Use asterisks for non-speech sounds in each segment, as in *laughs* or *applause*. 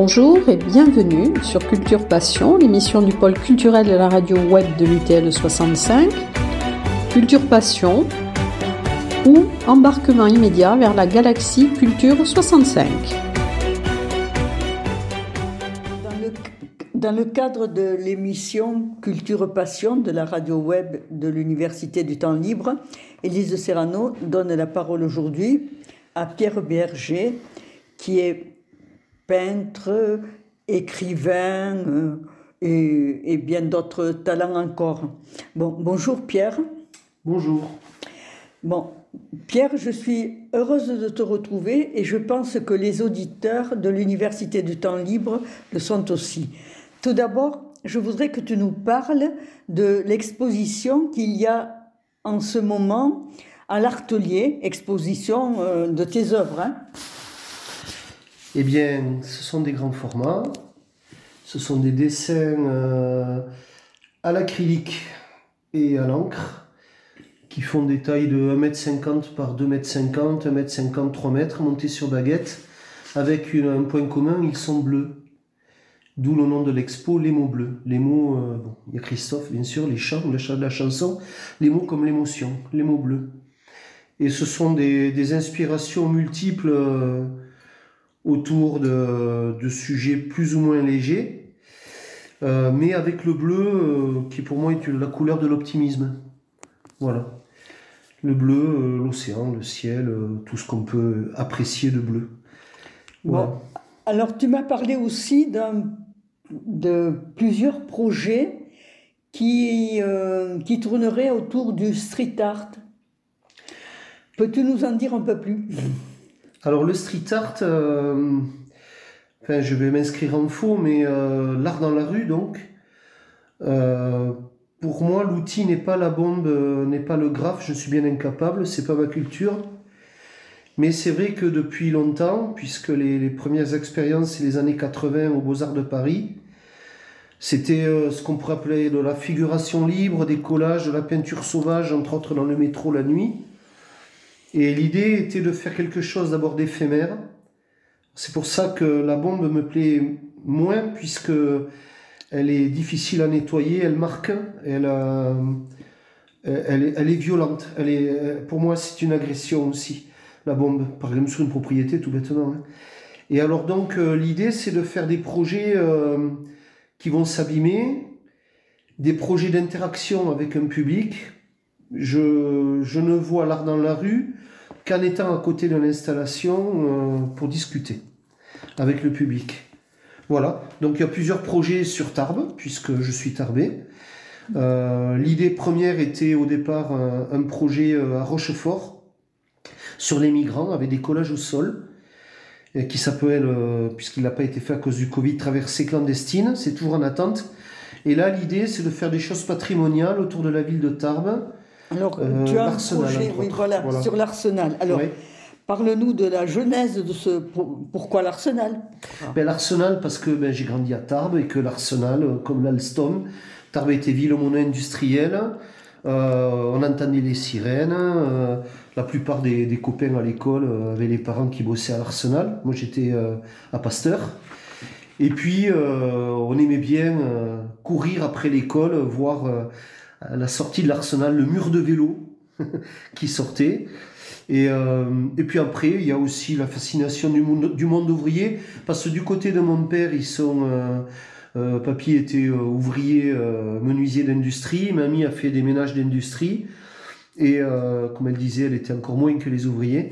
Bonjour et bienvenue sur Culture Passion, l'émission du pôle culturel de la radio web de l'UTL 65. Culture Passion ou embarquement immédiat vers la galaxie Culture 65. Dans le cadre de l'émission Culture Passion de la radio web de l'Université du Temps Libre, Élise Serrano donne la parole aujourd'hui à Pierre Berger, qui est peintre, écrivain euh, et, bien d'autres talents encore. Bon, bonjour Pierre. Bonjour. Bon, Pierre, je suis heureuse de te retrouver et je pense que les auditeurs de l'Université du Temps Libre le sont aussi. Tout d'abord, je voudrais que tu nous parles de l'exposition qu'il y a en ce moment à l'Artelier, exposition euh, de tes œuvres. Hein. Eh bien, ce sont des grands formats. Ce sont des dessins euh, à l'acrylique et à l'encre qui font des tailles de 1m50 par 2m50, 1m50, 3m, montés sur baguette, avec un point commun, ils sont bleus. D'où le nom de l'expo, les mots bleus. Les mots, euh, il y a Christophe, bien sûr, les chants, la chanson, les mots comme l'émotion, les mots bleus. Et ce sont des, inspirations multiples. Euh, autour de, sujets plus ou moins légers, euh, mais avec le bleu euh, qui pour moi est la couleur de l'optimisme. Voilà. Le bleu, euh, l'océan, le ciel, tout ce qu'on peut apprécier de bleu. Bon. Alors tu m'as parlé aussi de plusieurs projets qui, qui tourneraient autour du street art. Peux-tu nous en dire un peu plus? Alors le street art, euh, enfin, je vais m'inscrire en faux, mais euh, l'art dans la rue donc. Euh, pour moi, l'outil n'est pas la bombe, n'est pas le graphe, je suis bien incapable, c'est pas ma culture. Mais c'est vrai que depuis longtemps, puisque les, premières expériences, c'est les années 80 aux Beaux-Arts de Paris, c'était ce qu'on pourrait appeler de la figuration libre, des collages, de la peinture sauvage, entre autres dans le métro la nuit. Et l'idée était de faire quelque chose d'abord d'éphémère. C'est pour ça que la bombe me plaît moins, puisque elle est difficile à nettoyer, elle marque, elle, euh, elle, est, violente. Elle est, pour moi, c'est une agression aussi, la bombe, par exemple sur une propriété, tout bêtement. Hein. Et alors donc, euh, l'idée, c'est de faire des projets euh, qui vont s'abîmer, des projets d'interaction avec un public, je, ne vois l'art dans la rue qu'en étant à côté de l'installation euh, pour discuter avec le public. Voilà, donc il y a plusieurs projets sur Tarbes, puisque je suis tarbé. Euh, l'idée première était au départ un, projet euh, à Rochefort sur les migrants avec des collages au sol qui s'appelle, puisqu'il n'a pas été fait à cause du Covid, Traversée clandestine. C'est toujours en attente. Et là, l'idée, c'est de faire des choses patrimoniales autour de la ville de Tarbes alors, euh, tu as un projet oui, voilà, sur l'arsenal. Alors, parle-nous de la genèse de ce. Pourquoi l'arsenal? Ben, L'arsenal, parce que ben, j'ai grandi à Tarbes et que l'arsenal, euh, comme l'Alstom, Tarbes était ville mono-industrielle. Euh, on entendait les sirènes. la plupart des, des copains à l'école avaient les parents qui bossaient à l'arsenal. Moi, j'étais à Pasteur. Et puis, on aimait bien courir après l'école, voir la sortie de l'arsenal, le mur de vélo *laughs* qui sortait. Et, euh, et, puis après, il y a aussi la fascination du monde, du monde ouvrier, parce que du côté de mon père, ils sont... Euh, euh papy était ouvrier, menuisier d'industrie, mamie a fait des ménages d'industrie, et comme elle disait, elle était encore moins que les ouvriers.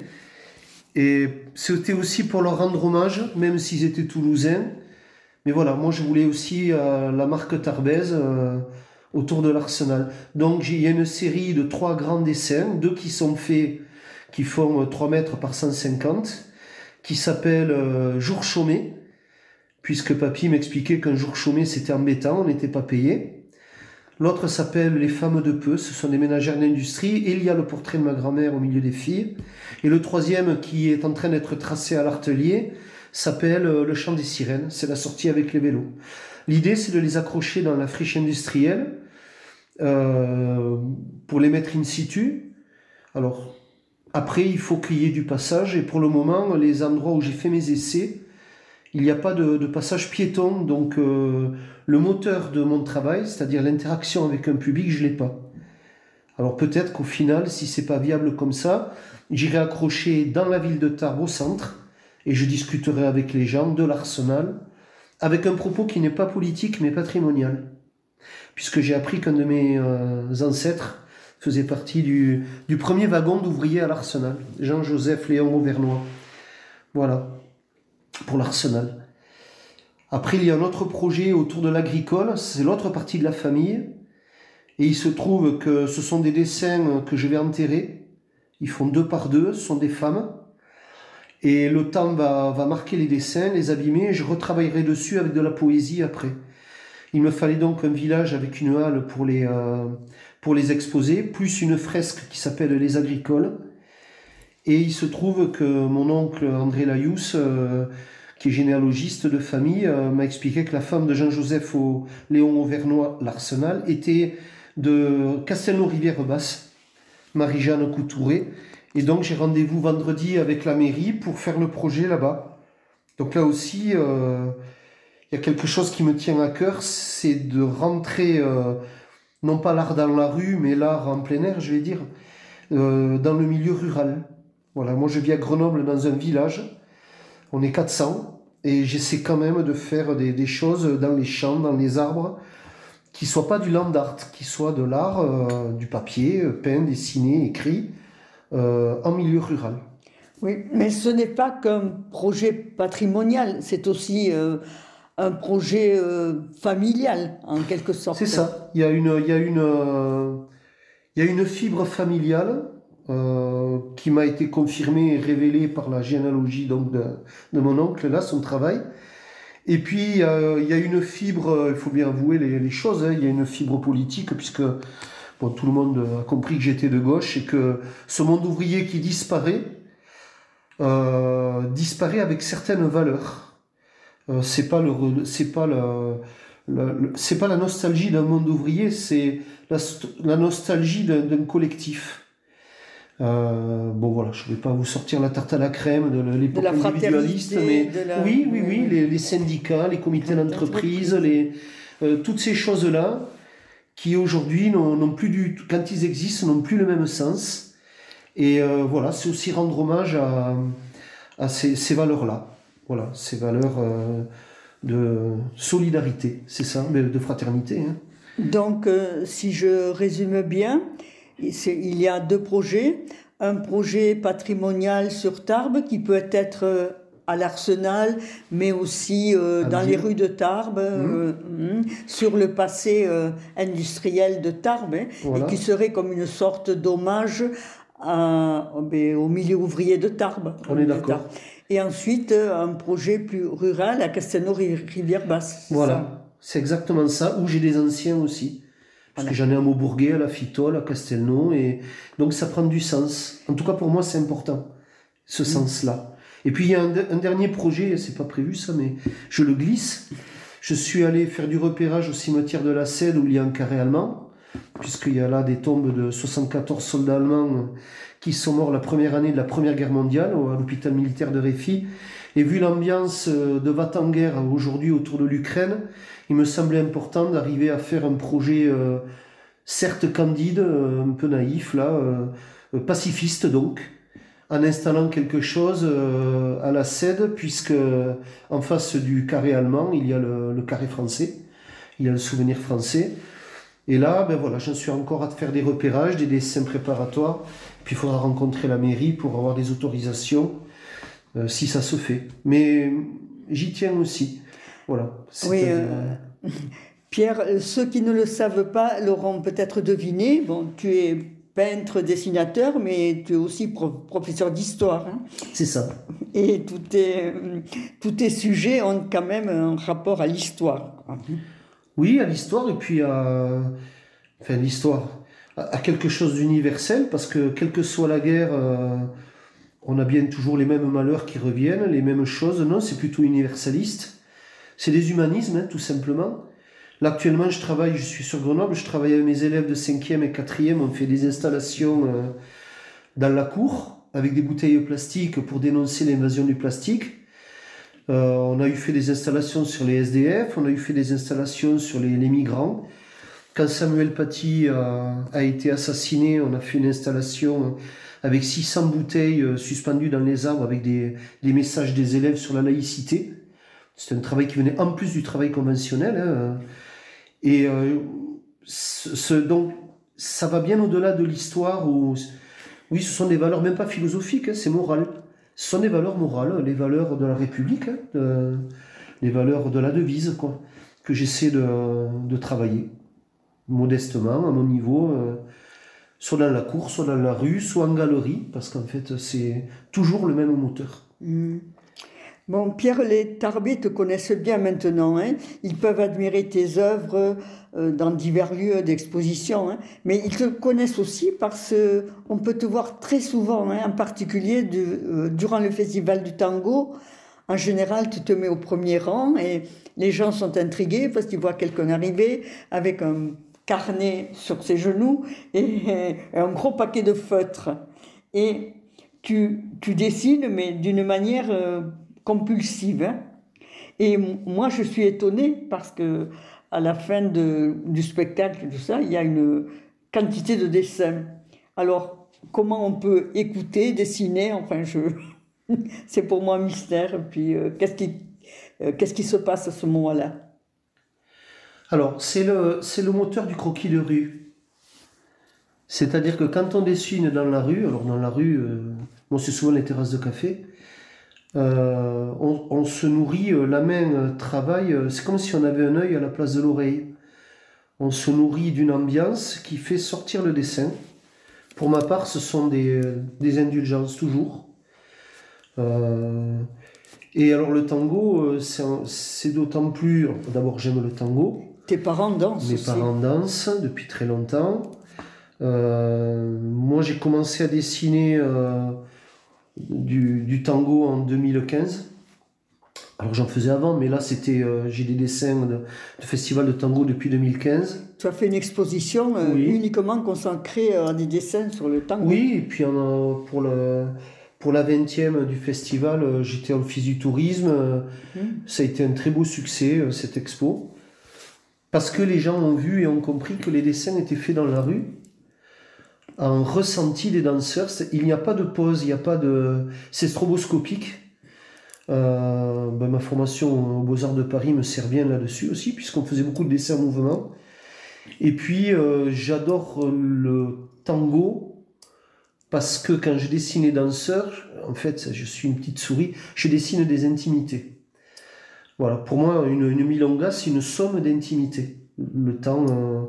Et c'était aussi pour leur rendre hommage, même s'ils étaient toulousains. Mais voilà, moi je voulais aussi la marque Tarbèze autour de l'arsenal. Donc il y a une série de trois grands dessins, deux qui sont faits, qui font 3 euh, mètres par 150, qui s'appellent euh, Jour chômé, puisque papy m'expliquait qu'un jour chômé c'était embêtant, on n'était pas payé. L'autre s'appelle Les femmes de peu, ce sont des ménagères d'industrie, et il y a le portrait de ma grand-mère au milieu des filles. Et le troisième qui est en train d'être tracé à l'artelier s'appelle euh, Le chant des sirènes, c'est la sortie avec les vélos. L'idée c'est de les accrocher dans la friche industrielle, euh, pour les mettre in situ. Alors, après, il faut qu'il y ait du passage. Et pour le moment, les endroits où j'ai fait mes essais, il n'y a pas de, passage piéton, donc euh, le moteur de mon travail, c'est-à-dire l'interaction avec un public, je l'ai pas. Alors peut-être qu'au final, si c'est pas viable comme ça, j'irai accrocher dans la ville de Tarbes au centre et je discuterai avec les gens de l'arsenal avec un propos qui n'est pas politique mais patrimonial. Puisque j'ai appris qu'un de mes euh, ancêtres faisait partie du, du premier wagon d'ouvriers à l'arsenal, Jean-Joseph Léon Auvernois. Voilà pour l'arsenal. Après, il y a un autre projet autour de l'agricole, c'est l'autre partie de la famille. Et il se trouve que ce sont des dessins que je vais enterrer. Ils font deux par deux, ce sont des femmes. Et le temps va, marquer les dessins, les abîmer, et je retravaillerai dessus avec de la poésie après. Il me fallait donc un village avec une halle pour les, euh, pour les exposer, plus une fresque qui s'appelle Les Agricoles. Et il se trouve que mon oncle André Layous, euh, qui est généalogiste de famille, euh, m'a expliqué que la femme de Jean-Joseph Léon Auvernois, l'Arsenal, était de Castelnau-Rivière-Basse, Marie-Jeanne Coutouré. Et donc j'ai rendez-vous vendredi avec la mairie pour faire le projet là-bas. Donc là aussi, euh, il y a quelque chose qui me tient à cœur, c'est de rentrer, non pas l'art dans la rue, mais l'art en plein air, je vais dire, dans le milieu rural. Voilà, moi je vis à Grenoble dans un village, on est 400, et j'essaie quand même de faire des, choses dans les champs, dans les arbres, qui soient pas du land art, qui soient de l'art, euh, du papier, euh, peint, dessiné, écrit, euh, en milieu rural. Oui, mais ce n'est pas qu'un projet patrimonial, c'est aussi un projet familial, en quelque sorte. C'est ça, il y a une, il y a une, il y a une fibre familiale euh, qui m'a été confirmé et révélé par la généalogie donc de, de mon oncle, là, son travail. Et puis, euh, il y a une fibre, euh, il faut bien avouer les, les choses, hein, il y a une fibre politique, puisque bon, tout le monde a compris que j'étais de gauche et que ce monde ouvrier qui disparaît, euh, disparaît avec certaines valeurs. Euh, c'est pas le, c'est pas le, c'est pas la nostalgie d'un monde ouvrier, c'est la, la nostalgie d'un collectif. Euh, bon voilà, je ne vais pas vous sortir la tarte à la crème de l'époque individualiste, mais oui, oui, oui, les, les, syndicats, les comités d'entreprise, les euh, toutes ces choses-là qui aujourd'hui n'ont plus du quand ils existent, n'ont plus le même sens. Et euh, voilà, c'est aussi rendre hommage à, ces, valeurs-là. Voilà, ces valeurs euh, de solidarité, c'est ça, de fraternité. Hein. Donc, euh, si je résume bien, il y a deux projets. Un projet patrimonial sur Tarbes qui peut être à l'Arsenal, mais aussi euh, dans les rues de Tarbes, euh, mmh. sur le passé industriel de Tarbes, hein, et qui serait comme une sorte d'hommage ben, au milieu ouvrier de Tarbes. On est d'accord. Et ensuite, un projet plus rural à Castelnau-Rivière-Basse. Voilà, c'est exactement ça, où j'ai des anciens aussi. Parce que j'en ai à Maubourguet, à la Fitole, à Castelnau, et donc ça prend du sens. En tout cas, pour moi, c'est important, ce mm. sens-là. Et puis, il y a un, dernier projet, c'est pas prévu ça, mais je le glisse. Je suis allé faire du repérage au cimetière de la Cède où il y a un carré allemand, puisqu'il y a là des tombes de 74 soldats allemands qui sont morts la première année de la Première Guerre mondiale à l'hôpital militaire de Réfi. Et vu l'ambiance de va-t-en-guerre aujourd'hui autour de l'Ukraine, il me semblait important d'arriver à faire un projet euh, certes candide, euh, un peu naïf là, euh, pacifiste donc, en installant quelque chose à la CED, puisque en face du carré allemand, il y a le, carré français, il y a le souvenir français. Et là, ben voilà, j'en suis encore à faire des repérages, des dessins préparatoires, puis il faudra rencontrer la mairie pour avoir des autorisations, si ça se fait. Mais j'y tiens aussi. Voilà. Oui, euh, *laughs* Pierre, ceux qui ne le savent pas l'auront peut-être deviné. Bon, tu es peintre, dessinateur, mais tu es aussi professeur d'histoire. Hein. C'est ça. Et tous tes, tous tes sujets ont quand même un rapport à l'histoire. Oui, à l'histoire, et puis à. Enfin, l'histoire. À quelque chose d'universel, parce que quelle que soit la guerre, euh, on a bien toujours les mêmes malheurs qui reviennent, les mêmes choses. Non, c'est plutôt universaliste. C'est des humanismes, hein, tout simplement. Là, actuellement, je travaille, je suis sur Grenoble, je travaille avec mes élèves de 5e et 4e, on fait des installations euh, dans la cour avec des bouteilles plastiques pour dénoncer l'invasion du plastique. on a eu fait des installations sur les SDF, on a eu fait des installations sur les, migrants. Quand Samuel Paty a, été assassiné, on a fait une installation avec 600 bouteilles suspendues dans les arbres avec des, messages des élèves sur la laïcité. C'est un travail qui venait en plus du travail conventionnel. Hein. Et ce, donc, ça va bien au-delà de l'histoire où, oui, ce sont des valeurs même pas philosophiques, hein, c'est moral. Ce sont des valeurs morales, les valeurs de la République, hein, les valeurs de la devise, quoi, que j'essaie de, travailler modestement, à mon niveau, euh, soit dans la cour, soit dans la rue, soit en galerie, parce qu'en fait, c'est toujours le même moteur. Mmh. Bon, Pierre, les Tarbés te connaissent bien maintenant. Hein. Ils peuvent admirer tes œuvres euh, dans divers lieux d'exposition, hein. mais ils te connaissent aussi parce qu'on peut te voir très souvent, hein, en particulier euh, durant le festival du tango. En général, tu te mets au premier rang et les gens sont intrigués parce qu'ils voient quelqu'un arriver avec un carnet sur ses genoux et un gros paquet de feutres. Et tu, tu dessines, mais d'une manière... Euh, compulsive. Hein. Et moi, je suis étonnée parce que à la fin de, du spectacle, tout ça, il y a une quantité de dessins. Alors, comment on peut écouter, dessiner? Enfin, je... *laughs* c'est pour moi un mystère. puis, euh, qu'est-ce qui, euh, qu'est-ce qui se passe à ce moment-là? Alors, c'est le, c'est le moteur du croquis de rue. C'est-à-dire que quand on dessine dans la rue, alors dans la rue, euh, bon, c'est souvent les terrasses de café, euh, on, se nourrit, euh, la main euh, travaille, c'est comme si on avait un œil à la place de l'oreille. On se nourrit d'une ambiance qui fait sortir le dessin. Pour ma part, ce sont des, indulgences toujours. et alors le tango, c'est d'autant plus... D'abord, j'aime le tango. Tes parents dansent Mes parents dansent depuis très longtemps. moi, j'ai commencé à dessiner du, tango en 2015. Alors j'en faisais avant, mais là c'était euh, j'ai des dessins de, festival de tango depuis 2015. Tu as fait une exposition euh, uniquement consacrée à des dessins sur le tango. Oui, et puis pour le pour la 20e du festival, euh, j'étais en office du tourisme. Mmh. Ça a été un très beau succès cette expo parce que les gens ont vu et ont compris que les dessins étaient faits dans la rue un ressenti des danseurs. Il n'y a pas de pause, il n'y a pas de. C'est stroboscopique. Euh, ben, ma formation aux Beaux-Arts de Paris me sert bien là-dessus aussi, puisqu'on faisait beaucoup de dessins en mouvement. Et puis, euh, j'adore le tango, parce que quand je dessine les danseurs, en fait, je suis une petite souris, je dessine des intimités. Voilà, pour moi, une, milonga, c'est une somme d'intimité. Le temps, euh,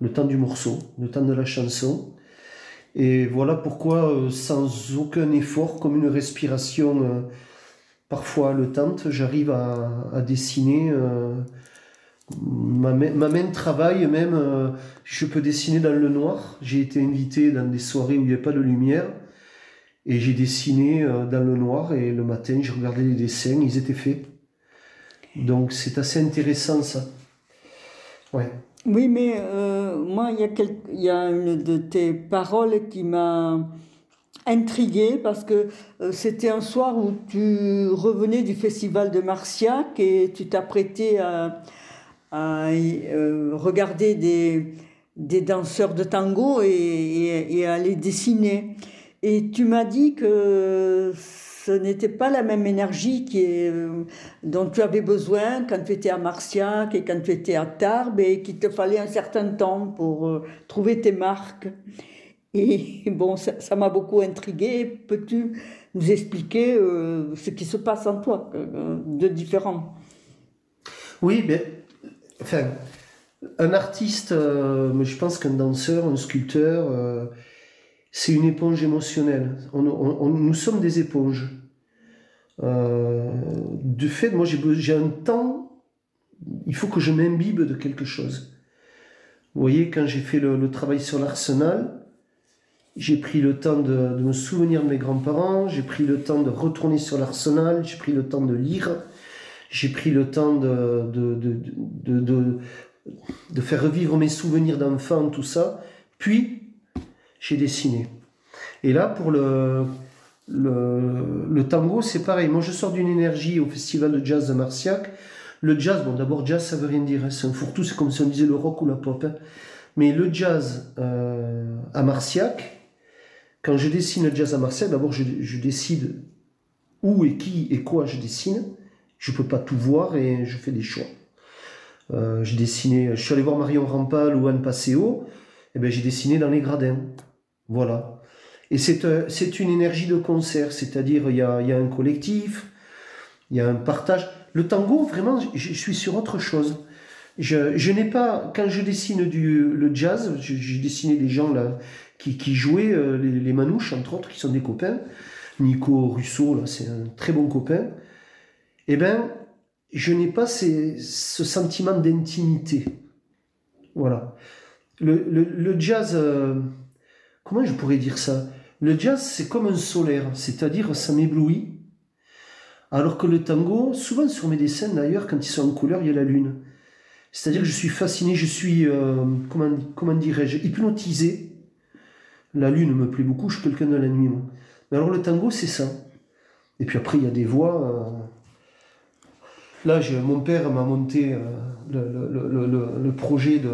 le temps du morceau, le temps de la chanson. Et voilà pourquoi, euh, sans aucun effort, comme une respiration euh, parfois haletante, j'arrive à, dessiner. Euh, ma, main, travaille même, je peux dessiner dans le noir. J'ai été invité dans des soirées où il n'y a pas de lumière. Et j'ai dessiné dans le noir et le matin, j'ai regardé les dessins, ils étaient faits. Donc c'est assez intéressant ça. Ouais. Oui, mais euh, moi, il y, a une de tes paroles qui m'a intriguée parce que euh, c'était un soir où tu revenais du festival de Marciac et tu t'apprêtais à, à euh, regarder des, des, danseurs de tango et, et, et, à les dessiner. Et tu m'as dit que ce n'était pas la même énergie euh, dont tu avais besoin quand tu étais à Marciac et quand tu étais à Tarbes et qu'il te fallait un certain temps pour euh, trouver tes marques. Et *laughs* bon, ça m'a beaucoup intrigué. Peux-tu nous expliquer euh, ce qui se passe en toi de différent? Oui, mais enfin, un artiste, je pense qu'un danseur, un sculpteur, c'est une éponge émotionnelle. nous sommes des éponges. Euh, de fait, moi j'ai un temps, il faut que je m'imbibe de quelque chose. Vous voyez, quand j'ai fait le, travail sur l'arsenal, j'ai pris le temps de, me souvenir de mes grands-parents, j'ai pris le temps de retourner sur l'arsenal, j'ai pris le temps de lire, j'ai pris le temps de, de, de faire revivre mes souvenirs d'enfant, tout ça. Puis, j'ai dessiné. Et là, pour le, le, tango, c'est pareil. Moi, je sors d'une énergie au festival de jazz de Marciac. Le jazz, bon, d'abord, jazz, ça veut rien dire. hein. C'est un fourre-tout, c'est comme si on disait le rock ou la pop. hein. Mais le jazz euh, à Marciac, quand je dessine le jazz à Marciac, d'abord, je, je décide où et qui et quoi je dessine. Je peux pas tout voir et je fais des choix. Euh, j'ai dessiné, je suis allé voir Marion Rampal ou Anne Passeo, et ben j'ai dessiné dans les gradins. Voilà. Et c'est un- c'est une énergie de concert, c'est-à-dire il y a, y a un collectif, il y a un partage. Le tango, vraiment, je, suis sur autre chose. Je, je n'ai pas, quand je dessine du, le jazz, j'ai dessiné des gens là qui, qui jouaient, euh, les, les manouches entre autres, qui sont des copains. Nico Russo, là, c'est un très bon copain. Eh ben, je n'ai pas ces- ce sentiment d'intimité. Voilà. Le, le- le jazz, euh, comment je pourrais dire ça? Le jazz, c'est comme un solaire, c'est-à-dire ça m'éblouit. Alors que le tango, souvent sur mes dessins d'ailleurs, quand ils sont en couleur, il y a la lune. C'est-à-dire que je suis fasciné, je suis, euh, comment, dirais-je, hypnotisé. La lune me plaît beaucoup, je suis quelqu'un de la nuit. moi. Mais alors le tango, c'est ça. Et puis après, il y a des voix. euh, Là, mon père m'a monté euh, le projet de,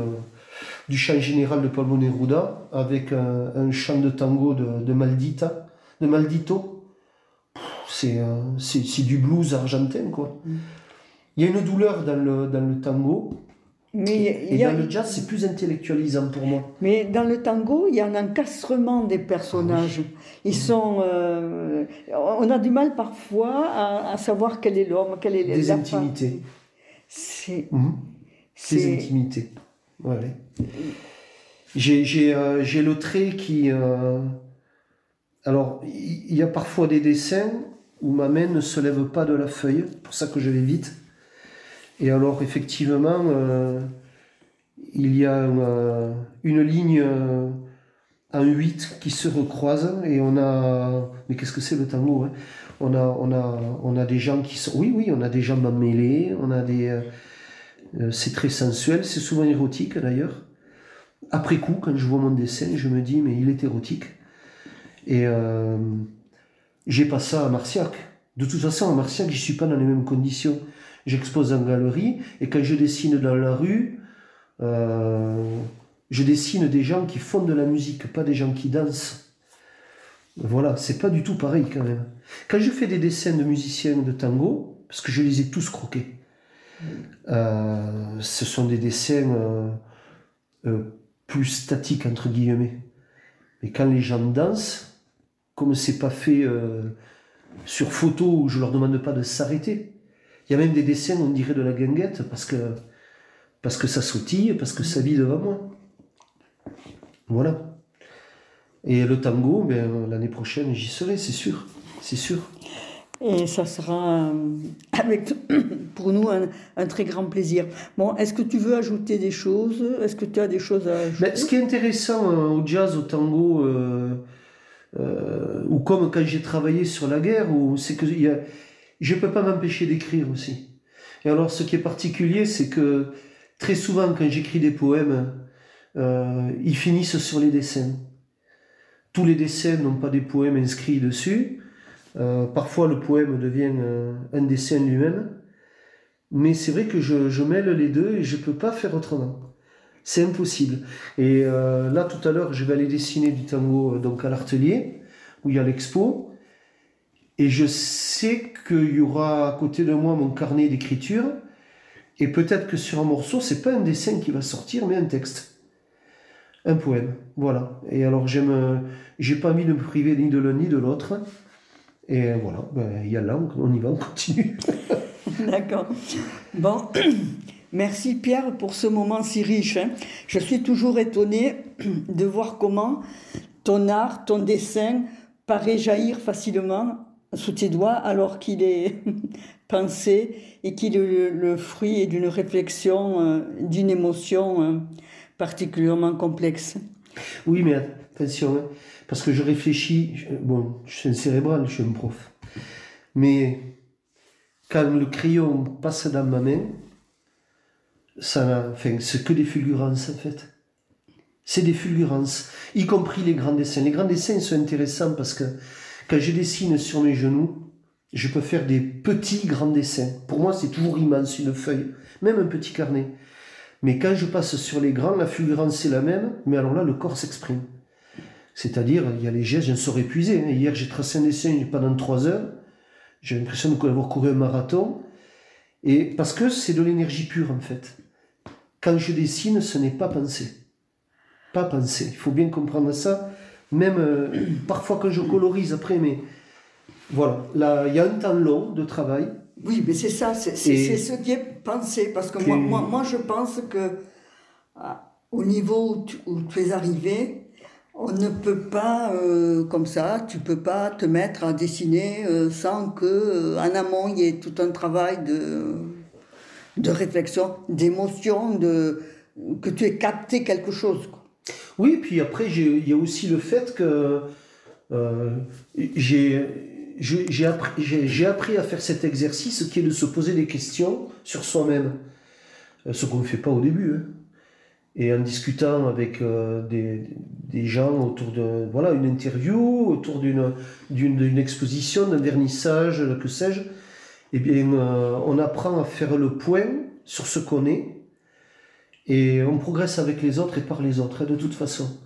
du chant général de Paul Neruda avec un, un chant de tango de, de Maldita, de Maldito. C'est euh, c'est du blues argentin, quoi. Mm. Il y a une douleur dans le, dans le tango, Mais, et y a- dans le jazz, c'est plus intellectualisant pour moi. mais dans le tango, il y a un encastrement des personnages. Ils sont. euh, on a du mal parfois à, à savoir quel est l'homme, quelle est Des la intimités. C'est. Mhm. Des intimités. Euh, j'ai le trait qui. euh, Alors, il y a parfois des dessins où ma main ne se lève pas de la feuille, pour ça que je vais vite. Et alors, effectivement, euh, il y a une ligne en 8 qui se recroise et on a. Mais qu'est-ce que c'est le tango hein? On, a, on, a, on a des gens qui sont. Oui, oui, on a des jambes emmêlées, on a des. Euh, c'est très sensuel, c'est souvent érotique d'ailleurs. Après coup, quand je vois mon dessin, je me dis, mais il est érotique. Et euh, j'ai pas ça à Marciac. De toute façon, à Marciac, je suis pas dans les mêmes conditions. J'expose en galerie, et quand je dessine dans la rue, euh, je dessine des gens qui font de la musique, pas des gens qui dansent. Voilà, c'est pas du tout pareil quand même. Quand je fais des dessins de musiciens de tango, parce que je les ai tous croqués, euh, ce sont des dessins euh, euh, plus statiques, entre guillemets. Mais quand les gens dansent, comme c'est pas fait sur photo où je leur demande pas de s'arrêter, il y a même des dessins, on dirait de la guinguette, parce que, parce que ça sautille, parce que ça vit devant moi. Voilà. Et le tango, ben, l'année prochaine, j'y serai, c'est sûr. C'est sûr. Et ça sera euh, avec, *coughs* pour nous un, très grand plaisir. Bon, est-ce que tu veux ajouter des choses? Est-ce que tu as des choses à ajouter? Ce qui est intéressant euh, au jazz, au tango, euh, ou comme quand j'ai travaillé sur la guerre, c'est que je ne peux pas m'empêcher d'écrire aussi. Et alors, ce qui est particulier, c'est que très souvent, quand j'écris des poèmes, ils finissent sur les dessins. Tous les dessins n'ont pas des poèmes inscrits dessus. Euh, parfois, le poème devient euh, un dessin lui-même. Mais c'est vrai que je, mêle les deux et je ne peux pas faire autrement. C'est impossible. Et euh, là, tout à l'heure, je vais aller dessiner du tango donc à l'Artelier, où il y a l'expo. Et je sais qu'il y aura à côté de moi mon carnet d'écriture. Et peut-être que sur un morceau, c'est pas un dessin qui va sortir, mais un texte. Un poème. Voilà. Et alors, j'aime, j'ai pas envie de me priver ni de l'un ni de l'autre. Et voilà, ben, il y a là, on y va, on continue. *laughs* D'accord. Bon, *clears throat* merci Pierre pour ce moment si riche. hein. Je suis toujours étonnée *clears throat* de voir comment ton art, ton dessin paraît jaillir facilement sous tes doigts alors qu'il est *laughs* pensé et qu'il est le, le fruit d'une réflexion, euh, d'une émotion euh, particulièrement complexe. Oui, mais attention, hein, parce que je réfléchis. bon, je suis un cérébral, je suis un prof. Mais quand le crayon passe dans ma main, ça enfin, c'est que des fulgurances en fait. C'est des fulgurances, y compris les grands dessins. Les grands dessins sont intéressants parce que Quand je dessine sur mes genoux, je peux faire des petits grands dessins. Pour moi, c'est toujours immense, une feuille, même un petit carnet. Mais quand je passe sur les grands, la fulgurance c'est la même, mais alors là, le corps s'exprime. C'est-à-dire, il y a les gestes, je ne saurais épuisé. Hein. Hier, j'ai tracé un dessin pendant trois heures. J'ai l'impression d'avoir couru un marathon. Et parce que c'est de l'énergie pure, en fait. Quand je dessine, ce n'est pas pensé. Pas pensé. Il faut bien comprendre ça. Même euh, *clears throat* parfois quand je colorise après, mais voilà. Là, il y a un temps long de travail. Oui, mais c'est ça, c'est ce qui est pensé. Parce que moi, moi, moi, je pense que ah, au niveau où tu es arrivé, on ne peut pas, euh, comme ça, tu peux pas te mettre à dessiner euh, sans que euh, en amont il y ait tout un travail de, de réflexion, d'émotion, de, que tu aies capté quelque chose. Oui, puis après, il y a aussi le fait que j'ai j'ai appris, à faire cet exercice qui est de se poser des questions sur soi-même. Ce qu'on ne fait pas au début. Hein et en discutant avec euh, des, gens autour de voilà une interview, autour d'une exposition, d'un vernissage, que sais-je, eh bien euh, on apprend à faire le point sur ce qu'on est et on progresse avec les autres et par les autres hein, de toute façon.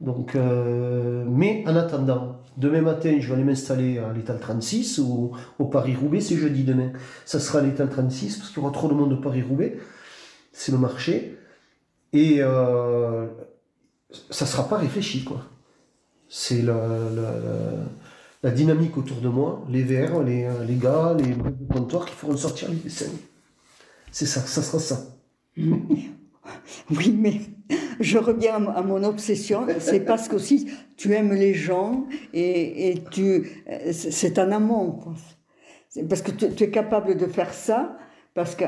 Donc, euh, mais en attendant, demain matin, je vais aller m'installer à l'étal 36 ou au Paris-Roubaix, c'est jeudi demain. Ça sera à l'étal 36 parce qu'il y aura trop de monde au Paris-Roubaix. C'est le marché. Et euh, ça ne sera pas réfléchi, quoi. C'est la, la, la, dynamique autour de moi, les verres, les, les gars, les comptoirs qui feront sortir les dessins. C'est ça, ça sera ça. *laughs* *laughs* Oui, mais je reviens à mon obsession, c'est parce qu'aussi tu aimes les gens et, et tu, c'est un amont. Parce que tu, tu, es capable de faire ça parce que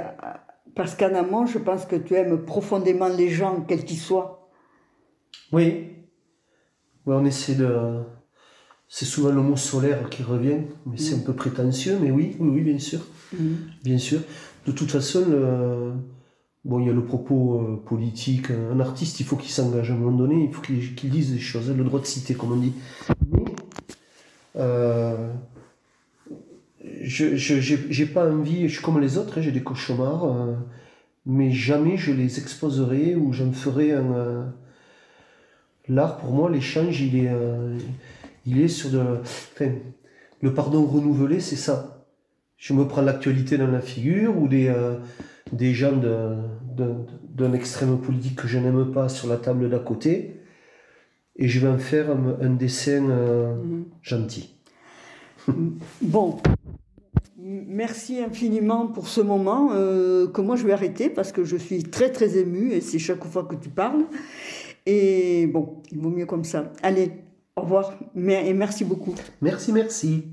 parce qu'en amont, je pense que tu aimes profondément les gens, quels qu'ils soient. Oui. oui. On essaie de. C'est souvent le mot solaire qui revient, mais c'est un peu prétentieux, mais oui, oui, oui bien sûr. Mm. Bien sûr. De toute façon, bon, il y a le propos euh, politique. Un artiste, il faut qu'il s'engage à un moment donné, il faut qu'il dise des choses, le droit de citer, comme on dit. Mais. Euh, je n'ai pas envie, je suis comme les autres, hein, j'ai des cauchemars, euh, mais jamais je les exposerai ou je me ferai un. Euh, l'art, pour moi, l'échange, il est, il est sur de. Enfin, le pardon renouvelé, c'est ça. Je me prends l'actualité dans la figure ou des, des gens d'un extrême politique que je n'aime pas sur la table d'à côté et je vais en faire un, dessin mm-hmm. gentil. Bon, Merci infiniment pour ce moment euh, que moi je vais arrêter parce que je suis très très émue et c'est chaque fois que tu parles. Et bon, il vaut mieux comme ça. Allez, au revoir et merci beaucoup. Merci, merci.